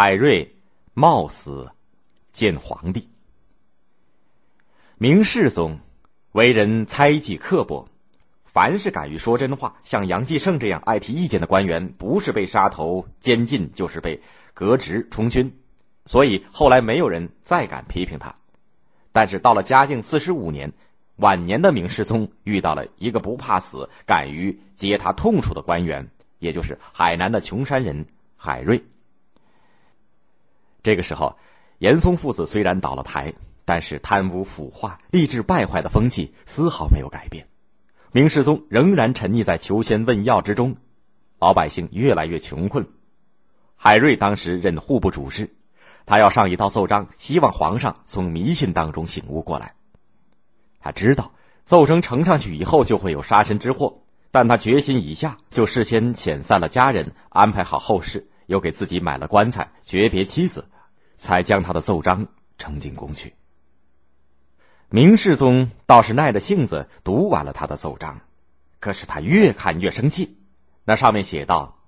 海瑞冒死见皇帝。明世宗为人猜忌刻薄，凡是敢于说真话，像杨继盛这样爱提意见的官员，不是被杀头监禁，就是被革职充军。所以后来没有人再敢批评他。但是到了嘉靖四十五年。晚年的明世宗遇到了一个不怕死、敢于揭他痛处的官员，也就是海南的穷山人海瑞。这个时候，严嵩父子虽然倒了台，但是贪污腐化、吏治败坏的风气丝毫没有改变。明世宗仍然沉溺在求仙问药之中，老百姓越来越穷困。海瑞当时任户部主事，他要上一道奏章，希望皇上从迷信当中醒悟过来。他知道奏章呈上去以后就会有杀身之祸，但他决心已下，就事先遣散了家人，安排好后事，又给自己买了棺材，诀别妻子，才将他的奏章呈进宫去。明世宗倒是耐着性子读完了他的奏章，可是他越看越生气。那上面写道：“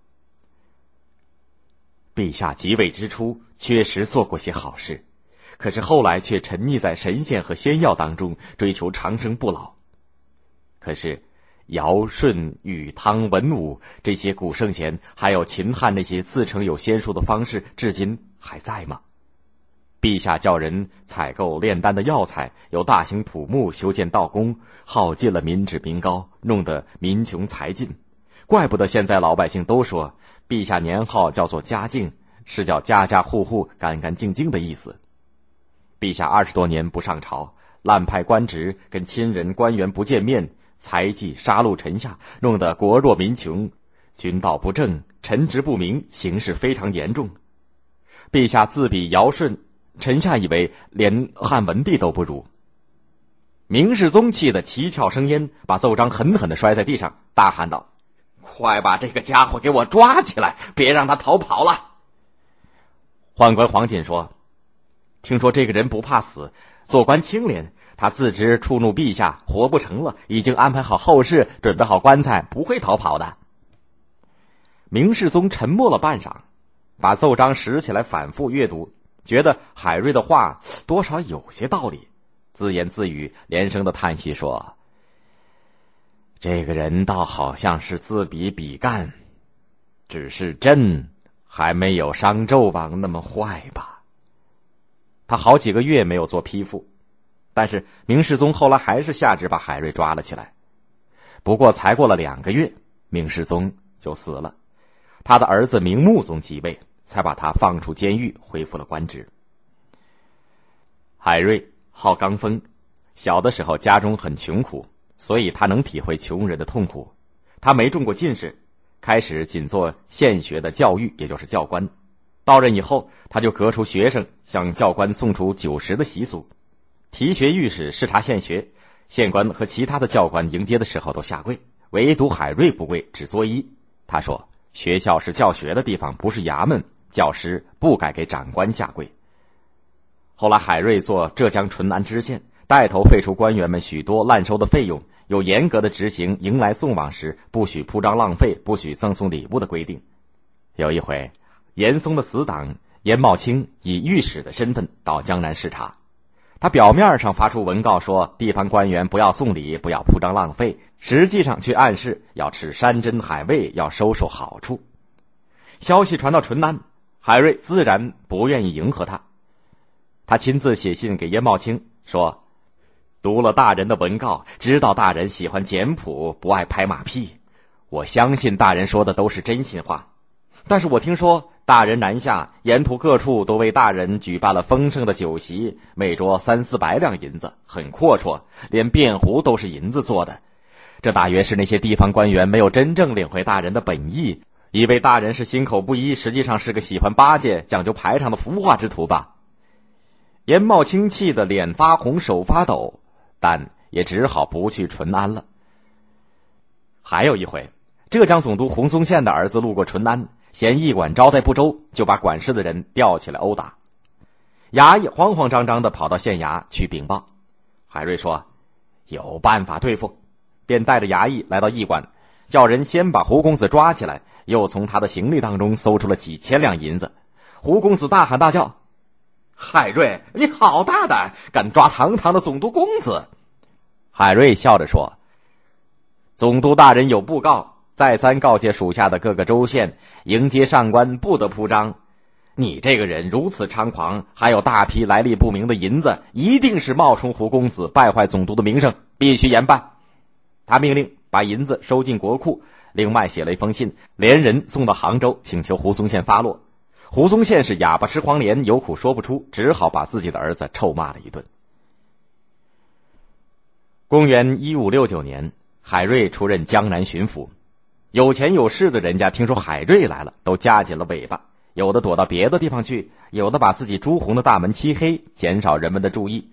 陛下即位之初，确实做过些好事。”可是后来却沉溺在神仙和仙药当中，追求长生不老。可是，尧舜禹汤文武这些古圣贤，还有秦汉那些自称有仙术的方式，至今还在吗？陛下叫人采购炼丹的药材，又大兴土木，修建道宫，耗尽了民脂民膏，弄得民穷财尽。怪不得现在老百姓都说，陛下年号叫做嘉靖，是叫家家户户干干净净的意思。陛下二十多年不上朝，滥派官职，跟亲人官员不见面，才忌杀戮臣下，弄得国弱民穷，君道不正，臣职不明，形势非常严重。陛下自比尧舜，臣下以为连汉文帝都不如。明世宗气得七窍生烟，把奏章狠狠的摔在地上，大喊道：“快把这个家伙给我抓起来，别让他逃跑了！”宦官黄锦说。听说这个人不怕死，做官清廉。他自知触怒陛下，活不成了，已经安排好后事，准备好棺材，不会逃跑的。明世宗沉默了半晌，把奏章拾起来反复阅读，觉得海瑞的话多少有些道理，自言自语，连声的叹息说：“这个人倒好像是自比比干，只是朕还没有商纣王那么坏吧。”他好几个月没有做批复，但是明世宗后来还是下旨把海瑞抓了起来。不过才过了两个月，明世宗就死了，他的儿子明穆宗即位，才把他放出监狱，恢复了官职。海瑞好刚锋，小的时候家中很穷苦，所以他能体会穷人的痛苦。他没中过进士，开始仅做县学的教育，也就是教官。到任以后，他就革除学生向教官送出酒食的习俗，提学御史视察县学，县官和其他的教官迎接的时候都下跪，唯独海瑞不跪，只作揖。他说：“学校是教学的地方，不是衙门，教师不该给长官下跪。”后来，海瑞做浙江淳安知县，带头废除官员们许多滥收的费用，有严格的执行迎来送往时不许铺张浪费、不许赠送礼物的规定。有一回。严嵩的死党严茂清以御史的身份到江南视察，他表面上发出文告说地方官员不要送礼，不要铺张浪费，实际上却暗示要吃山珍海味，要收受好处。消息传到淳安，海瑞自然不愿意迎合他，他亲自写信给严茂清说：“读了大人的文告，知道大人喜欢简朴，不爱拍马屁，我相信大人说的都是真心话，但是我听说。”大人南下，沿途各处都为大人举办了丰盛的酒席，每桌三四百两银子，很阔绰，连便壶都是银子做的。这大约是那些地方官员没有真正领会大人的本意，以为大人是心口不一，实际上是个喜欢巴结、讲究排场的浮华之徒吧。严茂清气得脸发红、手发抖，但也只好不去淳安了。还有一回，浙江总督洪松县的儿子路过淳安。嫌驿馆招待不周，就把管事的人吊起来殴打。衙役慌慌张张的跑到县衙去禀报。海瑞说：“有办法对付。”便带着衙役来到驿馆，叫人先把胡公子抓起来，又从他的行李当中搜出了几千两银子。胡公子大喊大叫：“海瑞，你好大胆，敢抓堂堂的总督公子！”海瑞笑着说：“总督大人有布告，再三告诫属下的各个州县，迎接上官不得铺张。你这个人如此猖狂，还有大批来历不明的银子，一定是冒充胡公子，败坏总督的名声，必须严办。”他命令把银子收进国库，另外写了一封信，连人送到杭州，请求胡松宪发落。胡松宪是哑巴吃黄连，有苦说不出，只好把自己的儿子臭骂了一顿。公元一五六九年，海瑞出任江南巡抚。有钱有势的人家听说海瑞来了，都夹紧了尾巴，有的躲到别的地方去，有的把自己朱红的大门漆黑，减少人们的注意。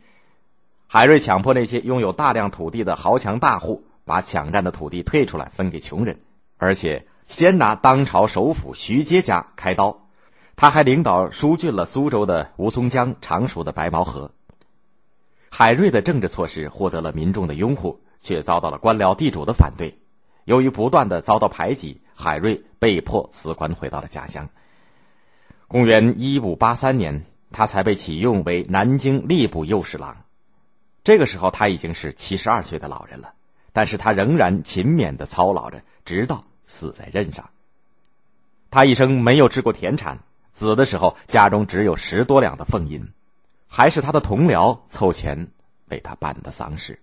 海瑞强迫那些拥有大量土地的豪强大户把抢占的土地退出来，分给穷人，而且先拿当朝首府徐阶家开刀。他还领导疏浚了苏州的吴淞江、常熟的白毛河。海瑞的政治措施获得了民众的拥护，却遭到了官僚地主的反对。由于不断的遭到排挤，海瑞被迫辞官，回到了家乡。公元一五八三年，他才被启用为南京吏部右侍郎。这个时候，他已经是七十二岁的老人了，但是他仍然勤勉的操劳着，直到死在任上。他一生没有置过田产，死的时候家中只有十多两的俸银。还是他的同僚凑钱为他办的丧事。